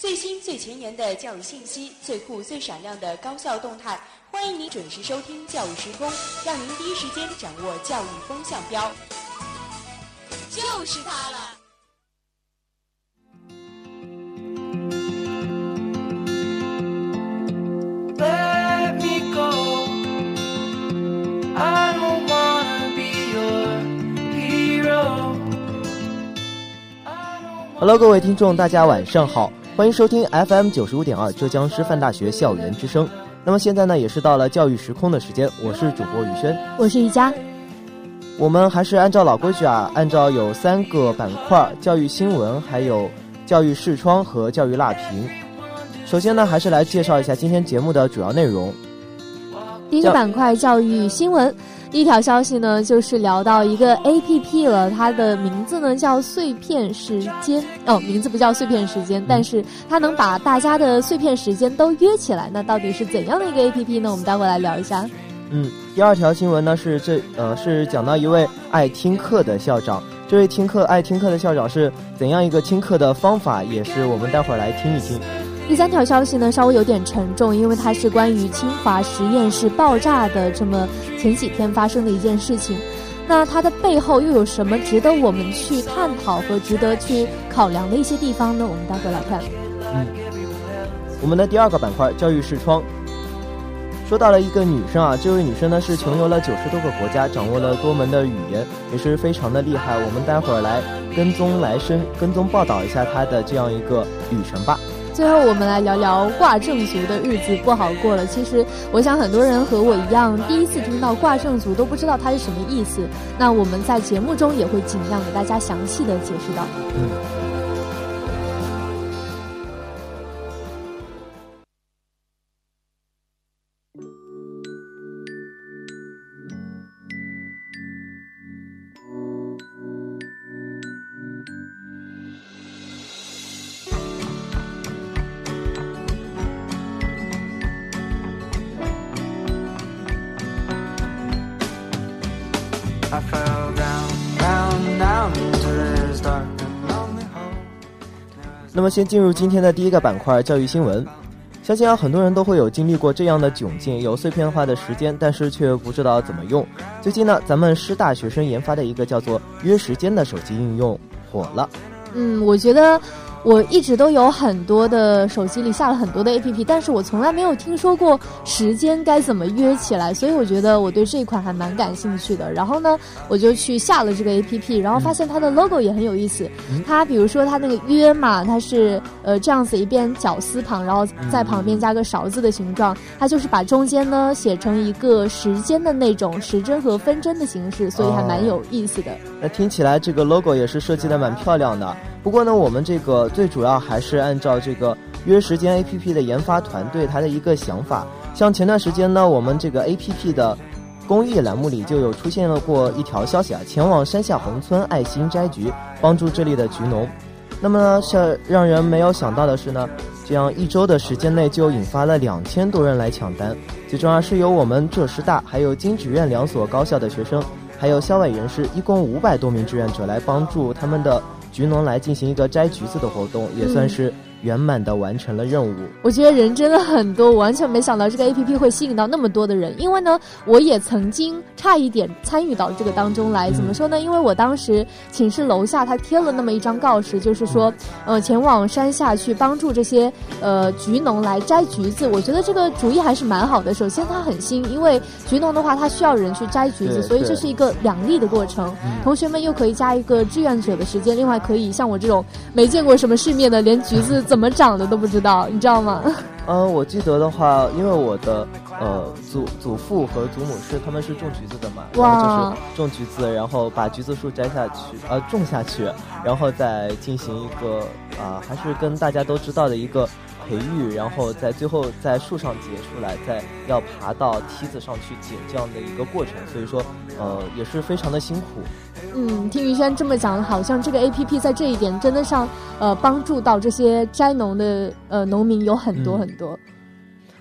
最新最前沿的教育信息，最酷最闪亮的高校动态，欢迎您准时收听《教育时空》，让您第一时间掌握教育风向标。就是它了。Hello，各位听众，大家晚上好，欢迎收听 FM 九十五点二浙江师范大学校园之声。那么现在呢，也是到了教育时空的时间，我是主播宇轩，我是瑜佳。我们还是按照老规矩啊，按照有三个板块：教育新闻、还有教育视窗和教育辣评。首先呢，还是来介绍一下今天节目的主要内容。第一个板块教育新闻。第一条消息呢，就是聊到一个 A P P 了，它的名字呢叫碎片时间哦，名字不叫碎片时间，但是它能把大家的碎片时间都约起来。那到底是怎样的一个 A P P 呢？我们待会来聊一下。嗯，第二条新闻呢是这呃是讲到一位爱听课的校长，这位听课爱听课的校长是怎样一个听课的方法，也是我们待会儿来听一听。第三条消息呢，稍微有点沉重，因为它是关于清华实验室爆炸的这么前几天发生的一件事情。那它的背后又有什么值得我们去探讨和值得去考量的一些地方呢？我们待会来看。嗯，我们的第二个板块教育视窗，说到了一个女生啊，这位女生呢是穷游了九十多个国家，掌握了多门的语言，也是非常的厉害。我们待会儿来跟踪来生跟踪报道一下她的这样一个旅程吧。最后，我们来聊聊卦正族的日子不好过了。其实，我想很多人和我一样，第一次听到卦正族都不知道它是什么意思。那我们在节目中也会尽量给大家详细的解释到。嗯。先进入今天的第一个板块——教育新闻。相信啊，很多人都会有经历过这样的窘境：有碎片化的时间，但是却不知道怎么用。最近呢，咱们师大学生研发的一个叫做“约时间”的手机应用火了。嗯，我觉得。我一直都有很多的手机里下了很多的 A P P，但是我从来没有听说过时间该怎么约起来，所以我觉得我对这一款还蛮感兴趣的。然后呢，我就去下了这个 A P P，然后发现它的 logo 也很有意思。它比如说它那个约嘛，它是呃这样子一边绞丝旁，然后在旁边加个勺子的形状，它就是把中间呢写成一个时间的那种时针和分针的形式，所以还蛮有意思的。那听起来这个 logo 也是设计的蛮漂亮的。不过呢，我们这个最主要还是按照这个约时间 A P P 的研发团队他的一个想法。像前段时间呢，我们这个 A P P 的公益栏目里就有出现了过一条消息啊，前往山下宏村爱心摘菊，帮助这里的菊农。那么呢，是让人没有想到的是呢，这样一周的时间内就引发了两千多人来抢单。最重要是由我们浙师大还有金职院两所高校的学生，还有校外人士，一共五百多名志愿者来帮助他们的。菊农来进行一个摘橘子的活动，也算是。圆满的完成了任务。我觉得人真的很多，我完全没想到这个 A P P 会吸引到那么多的人。因为呢，我也曾经差一点参与到这个当中来。怎么说呢？因为我当时寝室楼下他贴了那么一张告示，就是说，呃，前往山下去帮助这些呃橘农来摘橘子。我觉得这个主意还是蛮好的。首先它很新，因为橘农的话他需要人去摘橘子，所以这是一个两利的过程。同学们又可以加一个志愿者的时间，另外可以像我这种没见过什么世面的，连橘子。怎么长的都不知道，你知道吗？嗯，我记得的话，因为我的呃祖祖父和祖母是他们是种橘子的嘛，然后就是种橘子，然后把橘子树摘下去，呃种下去，然后再进行一个啊，还是跟大家都知道的一个。培育，然后在最后在树上结出来，再要爬到梯子上去捡这样的一个过程，所以说，呃，也是非常的辛苦。嗯，听于轩这么讲，好像这个 A P P 在这一点真的上，呃，帮助到这些摘农的呃农民有很多很多。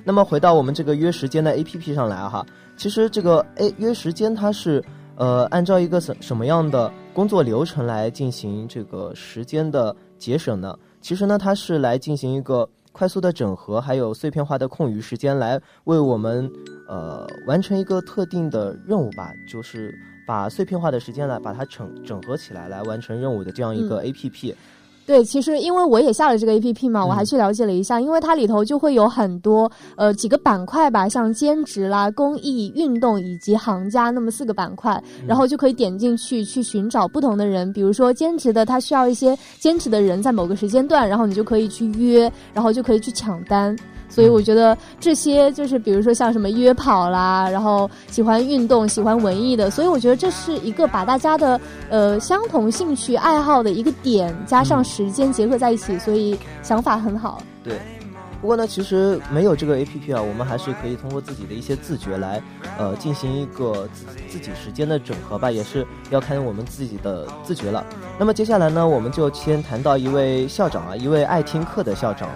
那么回到我们这个约时间的 A P P 上来哈，其实这个 A 约时间它是呃，按照一个什什么样的工作流程来进行这个时间的节省呢？其实呢，它是来进行一个快速的整合，还有碎片化的空余时间，来为我们呃完成一个特定的任务吧，就是把碎片化的时间来把它整整合起来，来完成任务的这样一个 A P P。对，其实因为我也下了这个 A P P 嘛，我还去了解了一下，因为它里头就会有很多呃几个板块吧，像兼职啦、公益、运动以及行家那么四个板块，然后就可以点进去去寻找不同的人，比如说兼职的，他需要一些兼职的人在某个时间段，然后你就可以去约，然后就可以去抢单。所以我觉得这些就是比如说像什么约跑啦，然后喜欢运动、喜欢文艺的，所以我觉得这是一个把大家的呃相同兴趣爱好的一个点，加上时间结合在一起，所以想法很好。对，不过呢，其实没有这个 A P P 啊，我们还是可以通过自己的一些自觉来呃进行一个自自己时间的整合吧，也是要看我们自己的自觉了。那么接下来呢，我们就先谈到一位校长啊，一位爱听课的校长。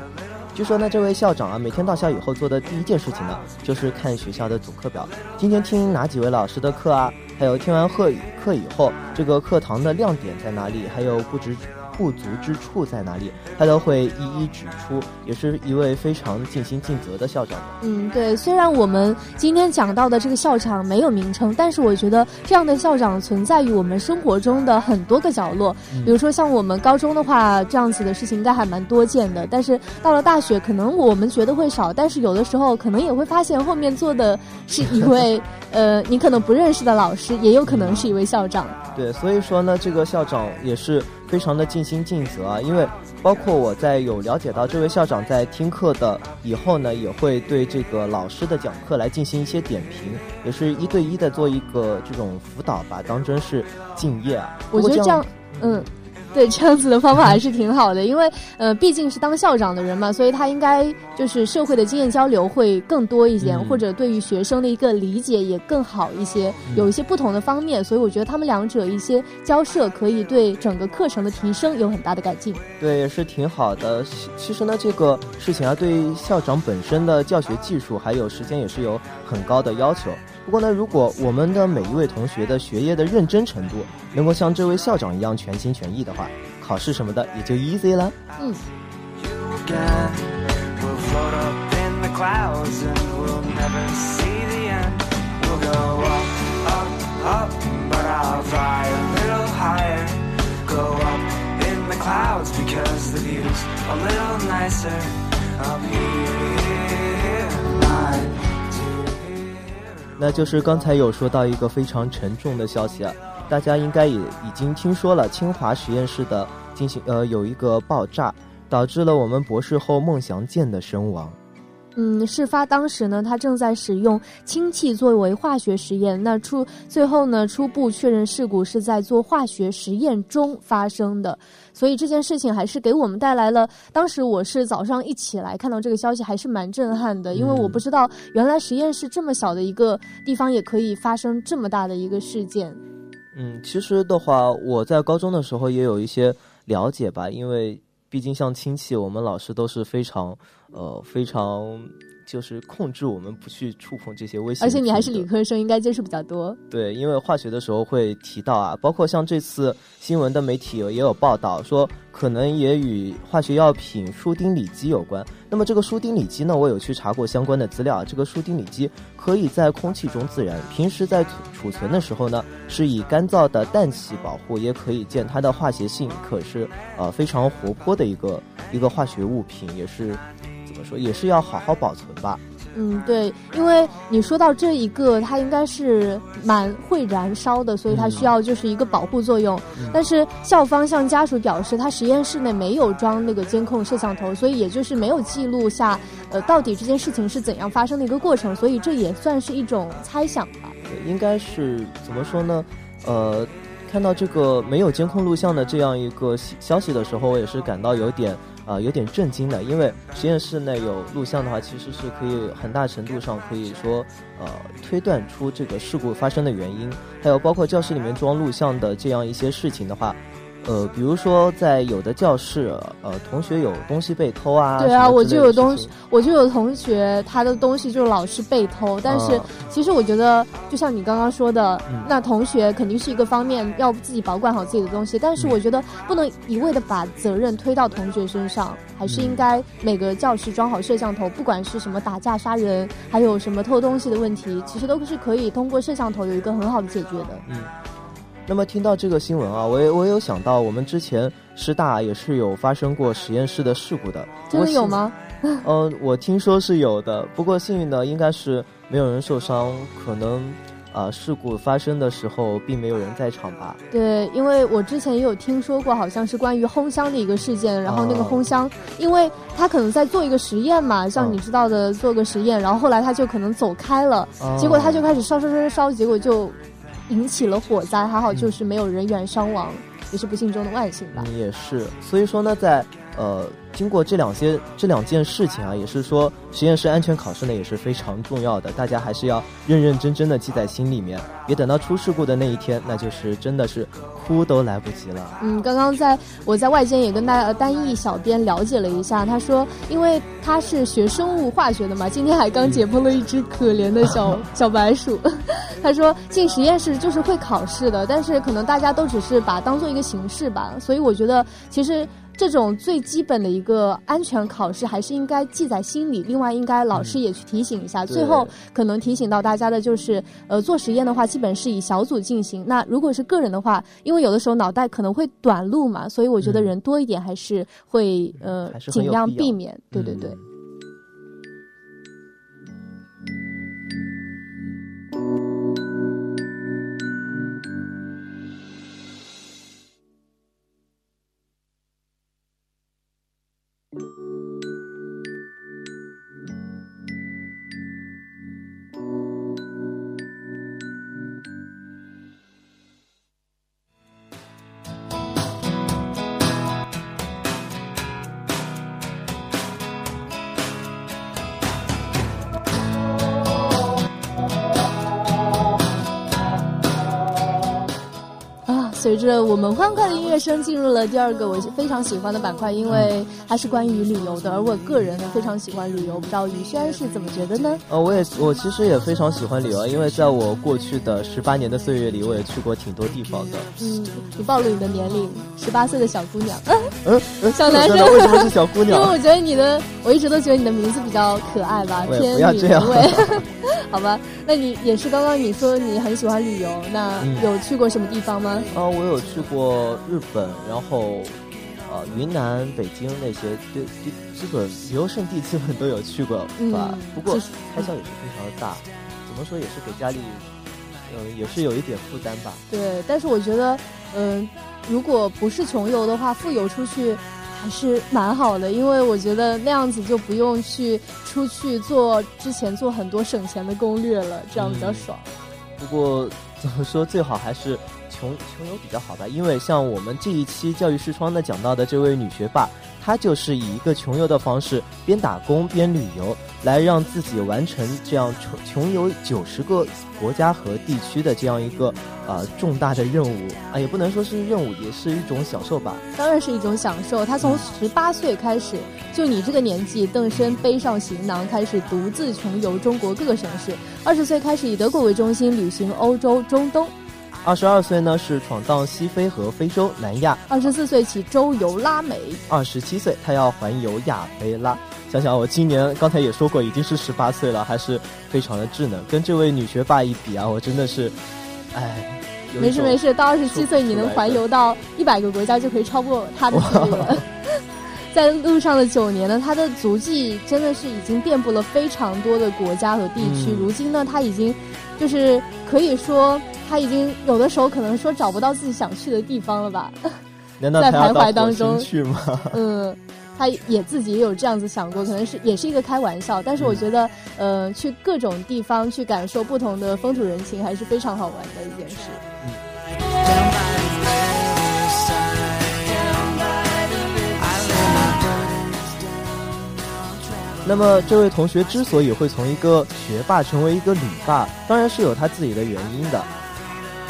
据说呢，这位校长啊，每天到校以后做的第一件事情呢，就是看学校的总课表，今天听哪几位老师的课啊？还有听完课课以后，这个课堂的亮点在哪里？还有布置。不足之处在哪里，他都会一一指出，也是一位非常尽心尽责的校长。嗯，对。虽然我们今天讲到的这个校长没有名称，但是我觉得这样的校长存在于我们生活中的很多个角落。比如说像我们高中的话，这样子的事情应该还蛮多见的。但是到了大学，可能我们觉得会少，但是有的时候可能也会发现后面坐的是一位 呃你可能不认识的老师，也有可能是一位校长。对，所以说呢，这个校长也是。非常的尽心尽责啊，因为包括我在有了解到这位校长在听课的以后呢，也会对这个老师的讲课来进行一些点评，也是一对一的做一个这种辅导吧，当真是敬业啊。我觉得这样，嗯。对，这样子的方法还是挺好的，因为呃，毕竟是当校长的人嘛，所以他应该就是社会的经验交流会更多一点，或者对于学生的一个理解也更好一些，有一些不同的方面，所以我觉得他们两者一些交涉可以对整个课程的提升有很大的改进。对，也是挺好的。其实呢，这个事情啊，对校长本身的教学技术还有时间也是有很高的要求。不过呢，如果我们的每一位同学的学业的认真程度能够像这位校长一样全心全意的话，考试什么的也就 easy 了。嗯。那就是刚才有说到一个非常沉重的消息啊，大家应该也已经听说了，清华实验室的进行呃有一个爆炸，导致了我们博士后孟祥健的身亡。嗯，事发当时呢，他正在使用氢气作为化学实验。那初最后呢，初步确认事故是在做化学实验中发生的。所以这件事情还是给我们带来了，当时我是早上一起来看到这个消息，还是蛮震撼的。因为我不知道原来实验室这么小的一个地方也可以发生这么大的一个事件。嗯，其实的话，我在高中的时候也有一些了解吧，因为。毕竟像氢气，我们老师都是非常，呃，非常就是控制我们不去触碰这些危险。而且你还是理科生，应该接触比较多。对，因为化学的时候会提到啊，包括像这次新闻的媒体也有报道说。可能也与化学药品舒丁里基有关。那么这个舒丁里基呢，我有去查过相关的资料。这个舒丁里基可以在空气中自燃，平时在储存的时候呢，是以干燥的氮气保护。也可以见它的化学性可是呃非常活泼的一个一个化学物品，也是怎么说，也是要好好保存吧。嗯，对，因为你说到这一个，它应该是蛮会燃烧的，所以它需要就是一个保护作用。但是校方向家属表示，他实验室内没有装那个监控摄像头，所以也就是没有记录下呃到底这件事情是怎样发生的一个过程，所以这也算是一种猜想吧。应该是怎么说呢？呃，看到这个没有监控录像的这样一个消息的时候，我也是感到有点。啊，有点震惊的，因为实验室内有录像的话，其实是可以很大程度上可以说，呃，推断出这个事故发生的原因。还有包括教室里面装录像的这样一些事情的话，呃，比如说在有的教室，呃，同学有东西被偷啊。对啊，我就有东西，我就有同学他的东西就老是被偷。但是其实我觉得，就像你刚刚说的，那同学肯定是一个方面，要自己保管好自己的东西。但是我觉得不能一味的把责任推到同学身上，还是应该每个教室装好摄像头，不管是什么打架杀人，还有什么偷东西的问题，其实都是可以通过摄像头有一个很好的解决的。嗯。那么听到这个新闻啊，我也我有想到，我们之前师大也是有发生过实验室的事故的，真的有吗？呃，我听说是有的，不过幸运的应该是没有人受伤，可能啊事故发生的时候并没有人在场吧。对，因为我之前也有听说过，好像是关于烘箱的一个事件，然后那个烘箱，因为他可能在做一个实验嘛，像你知道的做个实验，然后后来他就可能走开了，结果他就开始烧烧烧烧，结果就。引起了火灾，还好就是没有人员伤亡，也是不幸中的万幸吧。也是，所以说呢，在呃。经过这两些这两件事情啊，也是说实验室安全考试呢也是非常重要的，大家还是要认认真真的记在心里面，别等到出事故的那一天，那就是真的是哭都来不及了。嗯，刚刚在我在外间也跟大单一小编了解了一下，他说，因为他是学生物化学的嘛，今天还刚解剖了一只可怜的小 小白鼠。他说进实验室就是会考试的，但是可能大家都只是把当做一个形式吧，所以我觉得其实。这种最基本的一个安全考试，还是应该记在心里。另外，应该老师也去提醒一下。最后，可能提醒到大家的就是，呃，做实验的话，基本是以小组进行。那如果是个人的话，因为有的时候脑袋可能会短路嘛，所以我觉得人多一点还是会，呃，尽量避免。对对对。随着我们欢快的音乐声，进入了第二个我非常喜欢的板块，因为它是关于旅游的，而我个人呢非常喜欢旅游。不知道宇轩是怎么觉得呢？呃，我也我其实也非常喜欢旅游，因为在我过去的十八年的岁月里，我也去过挺多地方的。嗯，你暴露你的年龄，十八岁的小姑娘。嗯，小男生为什么是小姑娘？因为我觉得你的，我一直都觉得你的名字比较可爱吧，偏女人味。好吧，那你也是刚刚你说你很喜欢旅游，那有去过什么地方吗？啊，我有去过日本，然后呃云南、北京那些，对，基本旅游胜地基本都有去过吧。不过开销也是非常的大，怎么说也是给家里，嗯，也是有一点负担吧。对，但是我觉得，嗯，如果不是穷游的话，富游出去。还是蛮好的，因为我觉得那样子就不用去出去做之前做很多省钱的攻略了，这样比较爽。不过怎么说，最好还是穷穷游比较好吧，因为像我们这一期教育视窗的讲到的这位女学霸。她就是以一个穷游的方式，边打工边旅游，来让自己完成这样穷穷游九十个国家和地区的这样一个呃重大的任务啊，也不能说是任务，也是一种享受吧。当然是一种享受。她从十八岁开始，就你这个年纪，邓生背上行囊，开始独自穷游中国各个省市。二十岁开始以德国为中心旅行欧洲、中东。二十二岁呢是闯荡西非和非洲、南亚。二十四岁起周游拉美。二十七岁他要环游亚非拉。想想我今年刚才也说过，已经是十八岁了，还是非常的稚嫩。跟这位女学霸一比啊，我真的是，哎，没事没事，到二十七岁你能环游到一百个国家，就可以超过他的记录了。在路上的九年呢，他的足迹真的是已经遍布了非常多的国家和地区。如今呢，他已经就是可以说。他已经有的时候可能说找不到自己想去的地方了吧？在徘徊当中去吗？嗯，他也自己也有这样子想过，可能是也是一个开玩笑。但是我觉得，呃，去各种地方去感受不同的风土人情，还是非常好玩的一件事。嗯那么，这位同学之所以会从一个学霸成为一个旅霸，当然是有他自己的原因的。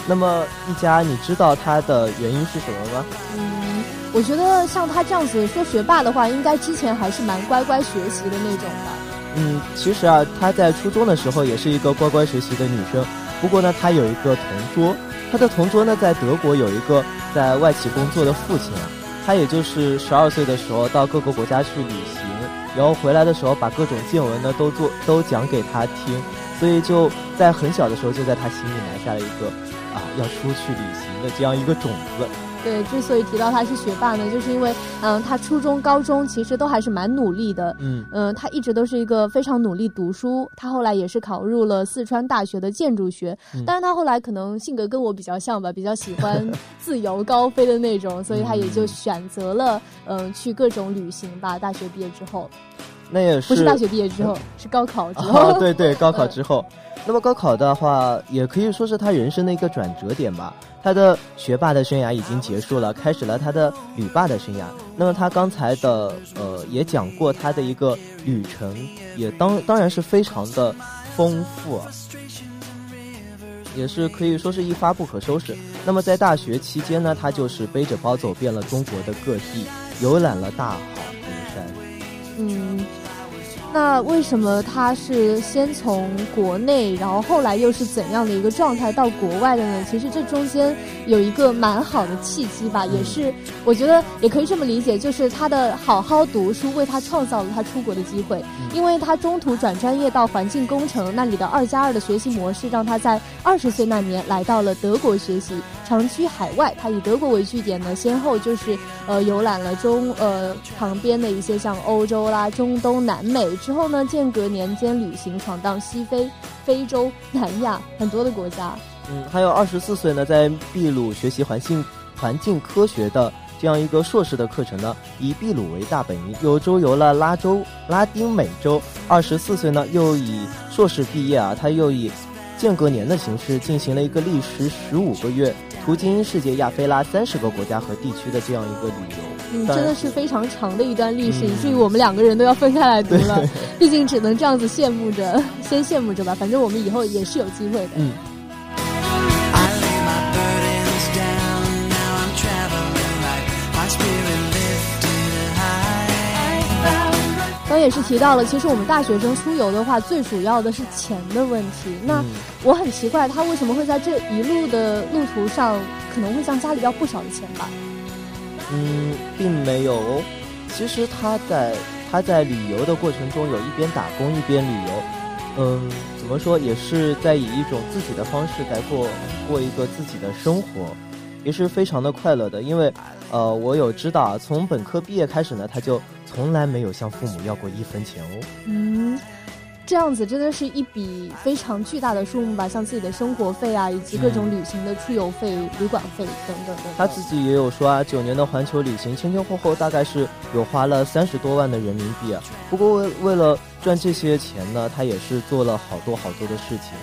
那么一家，你知道他的原因是什么吗？嗯，我觉得像他这样子说学霸的话，应该之前还是蛮乖乖学习的那种吧。嗯，其实啊，她在初中的时候也是一个乖乖学习的女生。不过呢，她有一个同桌，她的同桌呢在德国有一个在外企工作的父亲啊。他也就是十二岁的时候到各个国家去旅行，然后回来的时候把各种见闻呢都做都讲给她听，所以就在很小的时候就在她心里埋下了一个啊要出去旅行的这样一个种子。对，之所以提到他是学霸呢，就是因为，嗯，他初中、高中其实都还是蛮努力的，嗯，嗯，他一直都是一个非常努力读书。他后来也是考入了四川大学的建筑学，但是他后来可能性格跟我比较像吧，比较喜欢 自由高飞的那种，所以他也就选择了，嗯，去各种旅行吧。大学毕业之后，那也是不是大学毕业之后，是高考之后。对 对，高考之后。那么高考的话，也可以说是他人生的一个转折点吧。他的学霸的生涯已经结束了，开始了他的旅霸的生涯。那么他刚才的呃也讲过他的一个旅程，也当当然是非常的丰富，也是可以说是一发不可收拾。那么在大学期间呢，他就是背着包走遍了中国的各地，游览了大好河山。嗯。那为什么他是先从国内，然后后来又是怎样的一个状态到国外的呢？其实这中间有一个蛮好的契机吧，也是我觉得也可以这么理解，就是他的好好读书为他创造了他出国的机会，因为他中途转专业到环境工程，那里的二加二的学习模式让他在二十岁那年来到了德国学习。长居海外，他以德国为据点呢，先后就是呃游览了中呃旁边的一些像欧洲啦、中东、南美，之后呢间隔年间旅行闯荡西非、非洲、南亚很多的国家。嗯，还有二十四岁呢，在秘鲁学习环境环境科学的这样一个硕士的课程呢，以秘鲁为大本营，又周游了拉州、拉丁美洲。二十四岁呢，又以硕士毕业啊，他又以间隔年的形式进行了一个历时十五个月。途经世界亚非拉三十个国家和地区的这样一个旅游，嗯，真的是非常长的一段历史，以至于我们两个人都要分开来读了。毕竟只能这样子羡慕着，先羡慕着吧。反正我们以后也是有机会的。嗯。刚也是提到了，其实我们大学生出游的话，最主要的是钱的问题。那我很奇怪，他为什么会在这一路的路途上，可能会向家里要不少的钱吧？嗯，并没有。其实他在他在旅游的过程中，有一边打工一边旅游。嗯，怎么说，也是在以一种自己的方式在过过一个自己的生活，也是非常的快乐的。因为，呃，我有知道啊，从本科毕业开始呢，他就。从来没有向父母要过一分钱哦。嗯，这样子真的是一笔非常巨大的数目吧？像自己的生活费啊，以及各种旅行的出游费、旅馆费等等等。他自己也有说啊，九年的环球旅行，前前后后大概是有花了三十多万的人民币啊。不过为为了赚这些钱呢，他也是做了好多好多的事情。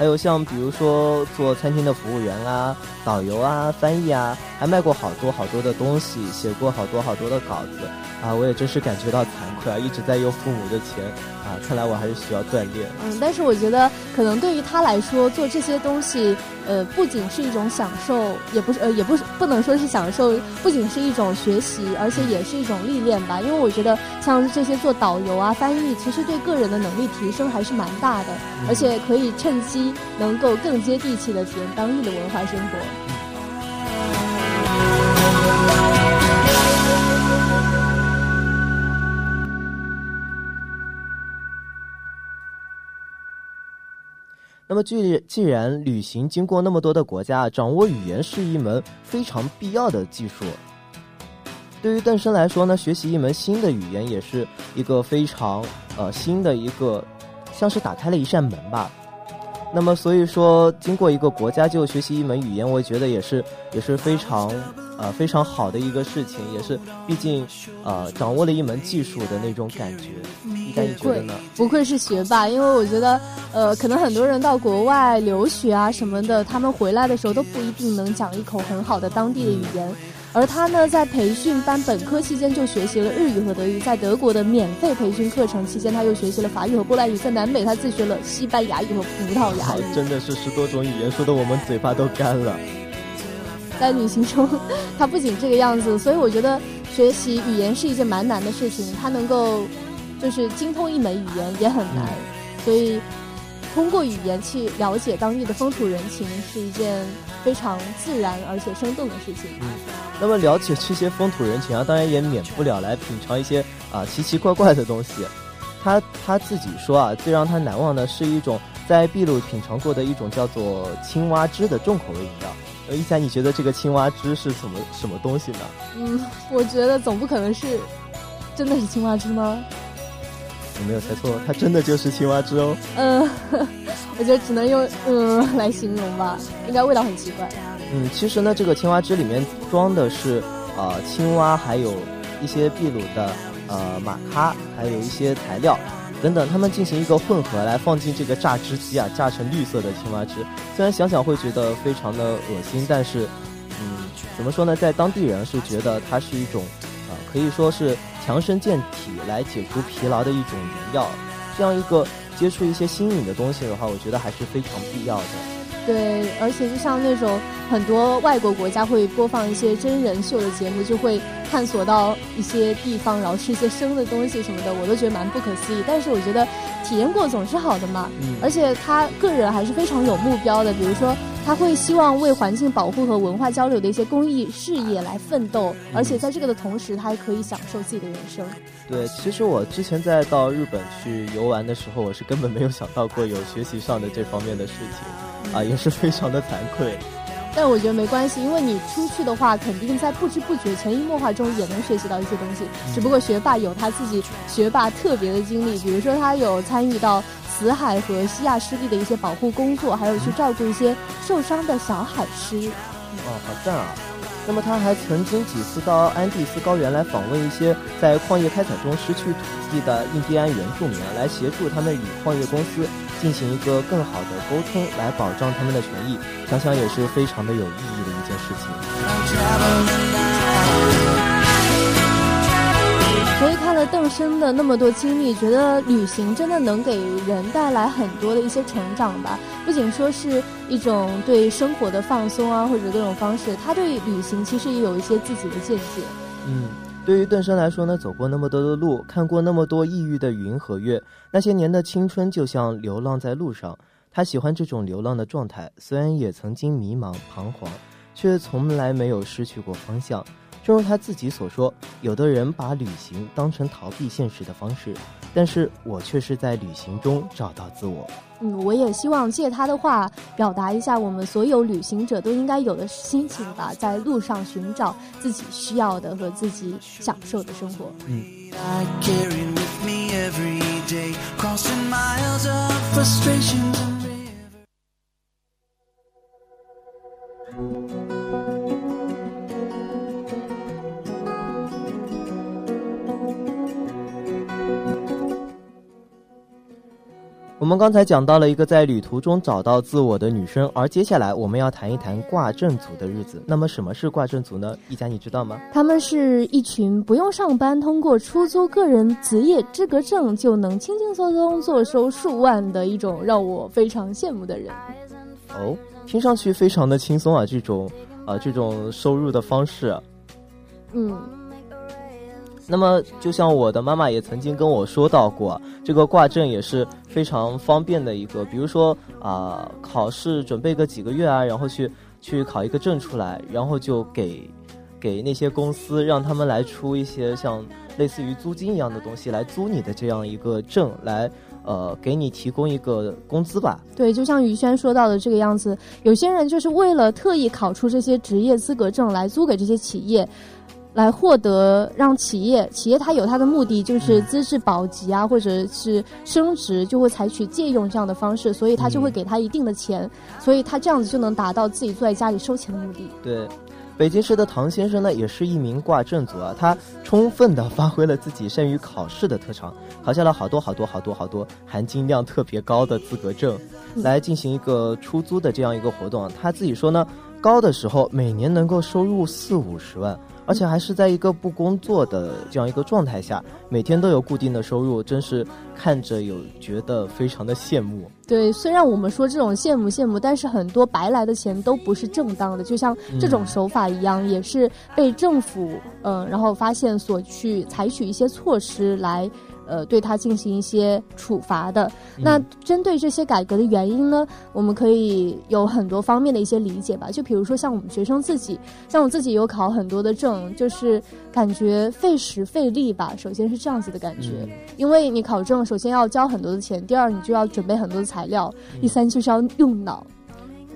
还有像比如说做餐厅的服务员啊、导游啊、翻译啊，还卖过好多好多的东西，写过好多好多的稿子啊！我也真是感觉到惭愧啊，一直在用父母的钱啊！看来我还是需要锻炼。嗯，但是我觉得可能对于他来说，做这些东西。呃，不仅是一种享受，也不是呃，也不是不能说是享受，不仅是一种学习，而且也是一种历练吧。因为我觉得像这些做导游啊、翻译，其实对个人的能力提升还是蛮大的，而且可以趁机能够更接地气的体验当地的文化生活。那么，既既然旅行经过那么多的国家，掌握语言是一门非常必要的技术。对于邓生来说呢，学习一门新的语言也是一个非常呃新的一个，像是打开了一扇门吧。那么，所以说经过一个国家就学习一门语言，我觉得也是也是非常。呃，非常好的一个事情，也是，毕竟，呃，掌握了一门技术的那种感觉。你觉得呢？不愧是学霸，因为我觉得，呃，可能很多人到国外留学啊什么的，他们回来的时候都不一定能讲一口很好的当地的语言。而他呢，在培训班本科期间就学习了日语和德语，在德国的免费培训课程期间，他又学习了法语和波兰语，在南美他自学了西班牙语和葡萄牙语，真的是十多种语言，说的我们嘴巴都干了。在旅行中，他不仅这个样子，所以我觉得学习语言是一件蛮难的事情。他能够就是精通一门语言也很难，所以通过语言去了解当地的风土人情是一件非常自然而且生动的事情。嗯，那么了解这些风土人情啊，当然也免不了来品尝一些啊奇奇怪怪的东西。他他自己说啊，最让他难忘的是一种在秘鲁品尝过的一种叫做青蛙汁的重口味饮料。一佳你觉得这个青蛙汁是什么什么东西呢？嗯，我觉得总不可能是真的是青蛙汁吗？我没有猜错，它真的就是青蛙汁哦。嗯，我觉得只能用嗯来形容吧，应该味道很奇怪。嗯，其实呢，这个青蛙汁里面装的是呃青蛙，还有一些秘鲁的呃马咖，还有一些材料。等等，他们进行一个混合来放进这个榨汁机啊，榨成绿色的青蛙汁。虽然想想会觉得非常的恶心，但是，嗯，怎么说呢？在当地人是觉得它是一种，啊，可以说是强身健体来解除疲劳的一种良药。这样一个接触一些新颖的东西的话，我觉得还是非常必要的。对，而且就像那种很多外国国家会播放一些真人秀的节目，就会。探索到一些地方，然后吃一些生的东西什么的，我都觉得蛮不可思议。但是我觉得体验过总是好的嘛。嗯。而且他个人还是非常有目标的，比如说他会希望为环境保护和文化交流的一些公益事业来奋斗，而且在这个的同时，他还可以享受自己的人生。对，其实我之前在到日本去游玩的时候，我是根本没有想到过有学习上的这方面的事情，啊，也是非常的惭愧。但我觉得没关系，因为你出去的话，肯定在不知不觉、潜移默化中也能学习到一些东西。只不过学霸有他自己学霸特别的经历，比如说他有参与到死海和西亚湿地的一些保护工作，还有去照顾一些受伤的小海狮。哦，好赞啊！那么他还曾经几次到安第斯高原来访问一些在矿业开采中失去土地的印第安原住民，来协助他们与矿业公司进行一个更好的沟通，来保障他们的权益。想想也是非常的有意义的一件事情。所以看了邓生的那么多经历，觉得旅行真的能给人带来很多的一些成长吧。不仅说是一种对生活的放松啊，或者各种方式，他对旅行其实也有一些自己的见解。嗯，对于邓生来说呢，走过那么多的路，看过那么多异域的云和月，那些年的青春就像流浪在路上。他喜欢这种流浪的状态，虽然也曾经迷茫彷徨，却从来没有失去过方向。正如他自己所说，有的人把旅行当成逃避现实的方式，但是我却是在旅行中找到自我。嗯，我也希望借他的话表达一下我们所有旅行者都应该有的心情吧，在路上寻找自己需要的和自己享受的生活。们刚才讲到了一个在旅途中找到自我的女生，而接下来我们要谈一谈挂证组的日子。那么什么是挂证组呢？一佳，你知道吗？他们是一群不用上班，通过出租个人职业资格证就能轻轻松松坐收数万的一种让我非常羡慕的人。哦，听上去非常的轻松啊，这种啊这种收入的方式。嗯。那么，就像我的妈妈也曾经跟我说到过，这个挂证也是非常方便的一个。比如说啊，考试准备个几个月啊，然后去去考一个证出来，然后就给给那些公司，让他们来出一些像类似于租金一样的东西来租你的这样一个证，来呃给你提供一个工资吧。对，就像于轩说到的这个样子，有些人就是为了特意考出这些职业资格证来租给这些企业。来获得让企业企业它有它的目的，就是资质保级啊，或者是升职，就会采取借用这样的方式，所以他就会给他一定的钱，所以他这样子就能达到自己坐在家里收钱的目的。对，北京市的唐先生呢，也是一名挂证组啊，他充分的发挥了自己善于考试的特长，考下了好多好多好多好多含金量特别高的资格证，来进行一个出租的这样一个活动。他自己说呢。高的时候，每年能够收入四五十万。而且还是在一个不工作的这样一个状态下，每天都有固定的收入，真是看着有觉得非常的羡慕。对，虽然我们说这种羡慕羡慕，但是很多白来的钱都不是正当的，就像这种手法一样，也是被政府嗯，然后发现所去采取一些措施来。呃，对他进行一些处罚的。那针对这些改革的原因呢，我们可以有很多方面的一些理解吧。就比如说像我们学生自己，像我自己有考很多的证，就是感觉费时费力吧。首先是这样子的感觉，因为你考证，首先要交很多的钱，第二你就要准备很多的材料，第三就是要用脑。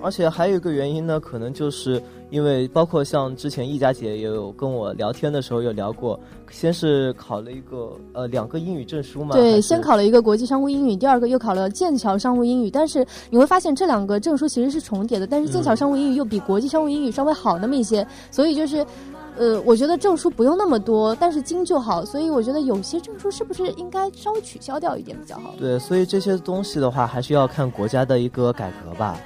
而且还有一个原因呢，可能就是因为包括像之前易佳姐也有跟我聊天的时候有聊过，先是考了一个呃两个英语证书嘛。对，先考了一个国际商务英语，第二个又考了剑桥商务英语。但是你会发现这两个证书其实是重叠的，但是剑桥商务英语又比国际商务英语稍微好那么一些。所以就是，呃，我觉得证书不用那么多，但是精就好。所以我觉得有些证书是不是应该稍微取消掉一点比较好？对，所以这些东西的话，还是要看国家的一个改革吧。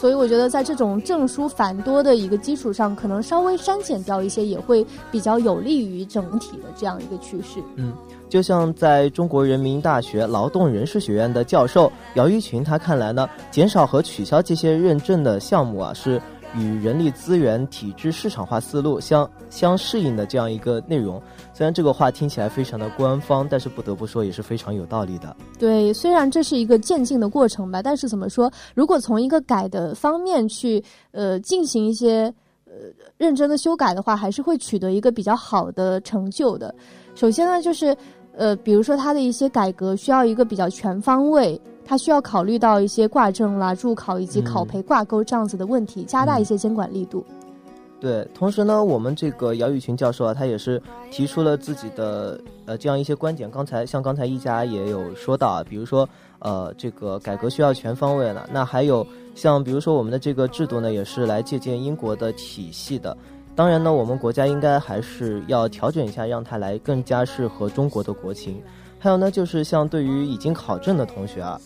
所以我觉得，在这种证书繁多的一个基础上，可能稍微删减掉一些，也会比较有利于整体的这样一个趋势。嗯，就像在中国人民大学劳动人事学院的教授姚玉群，他看来呢，减少和取消这些认证的项目啊，是。与人力资源体制市场化思路相相适应的这样一个内容，虽然这个话听起来非常的官方，但是不得不说也是非常有道理的。对，虽然这是一个渐进的过程吧，但是怎么说，如果从一个改的方面去呃进行一些呃认真的修改的话，还是会取得一个比较好的成就的。首先呢，就是呃比如说它的一些改革需要一个比较全方位。它需要考虑到一些挂证啦、助考以及考培挂钩这样子的问题，加大一些监管力度。对，同时呢，我们这个姚雨群教授啊，他也是提出了自己的呃这样一些观点。刚才像刚才一家也有说到啊，比如说呃这个改革需要全方位了，那还有像比如说我们的这个制度呢，也是来借鉴英国的体系的。当然呢，我们国家应该还是要调整一下，让它来更加适合中国的国情。还有呢，就是像对于已经考证的同学啊。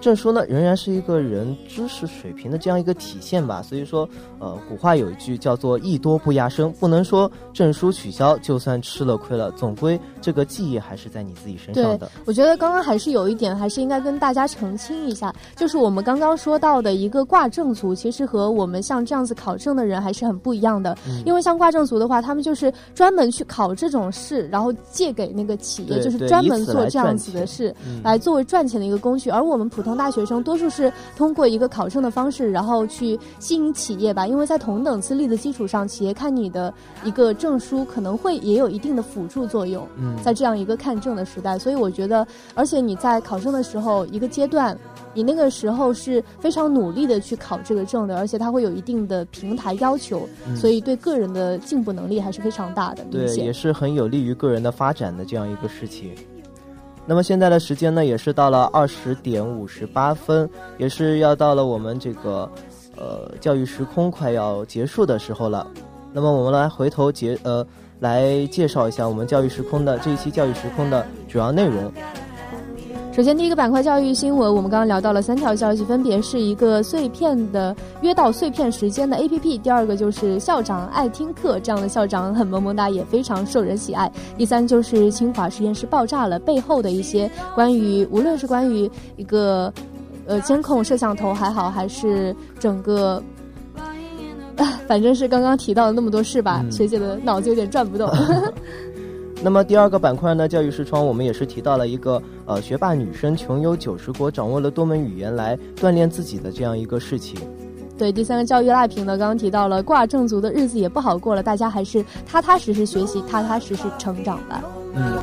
证书呢，仍然是一个人知识水平的这样一个体现吧。所以说，呃，古话有一句叫做“艺多不压身”，不能说证书取消就算吃了亏了，总归这个记忆还是在你自己身上的。我觉得刚刚还是有一点，还是应该跟大家澄清一下，就是我们刚刚说到的一个挂证族，其实和我们像这样子考证的人还是很不一样的。因为像挂证族的话，他们就是专门去考这种试，然后借给那个企业，就是专门做这样子的事，来作为赚钱的一个工具。而我们普通大学生多数是通过一个考证的方式，然后去吸引企业吧，因为在同等资历的基础上，企业看你的一个证书可能会也有一定的辅助作用。嗯，在这样一个看证的时代，所以我觉得，而且你在考证的时候一个阶段，你那个时候是非常努力的去考这个证的，而且它会有一定的平台要求，所以对个人的进步能力还是非常大的。对，也是很有利于个人的发展的这样一个事情。那么现在的时间呢，也是到了二十点五十八分，也是要到了我们这个，呃，教育时空快要结束的时候了。那么我们来回头结呃，来介绍一下我们教育时空的这一期教育时空的主要内容。首先，第一个板块教育新闻，我们刚刚聊到了三条消息，分别是一个碎片的约到碎片时间的 A P P，第二个就是校长爱听课，这样的校长很萌萌哒，也非常受人喜爱。第三就是清华实验室爆炸了，背后的一些关于，无论是关于一个呃监控摄像头还好，还是整个，反正是刚刚提到了那么多事吧，学姐的脑子有点转不动。那么第二个板块呢，教育视窗，我们也是提到了一个呃，学霸女生穷游九十国，掌握了多门语言来锻炼自己的这样一个事情。对，第三个教育辣评呢，刚刚提到了挂正族的日子也不好过了，大家还是踏踏实实学习，踏踏实实成长吧。嗯。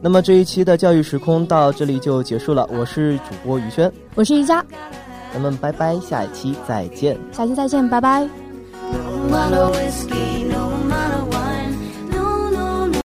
那么这一期的教育时空到这里就结束了，我是主播于轩，我是于佳。咱们拜拜，下一期再见。下期再见，拜拜。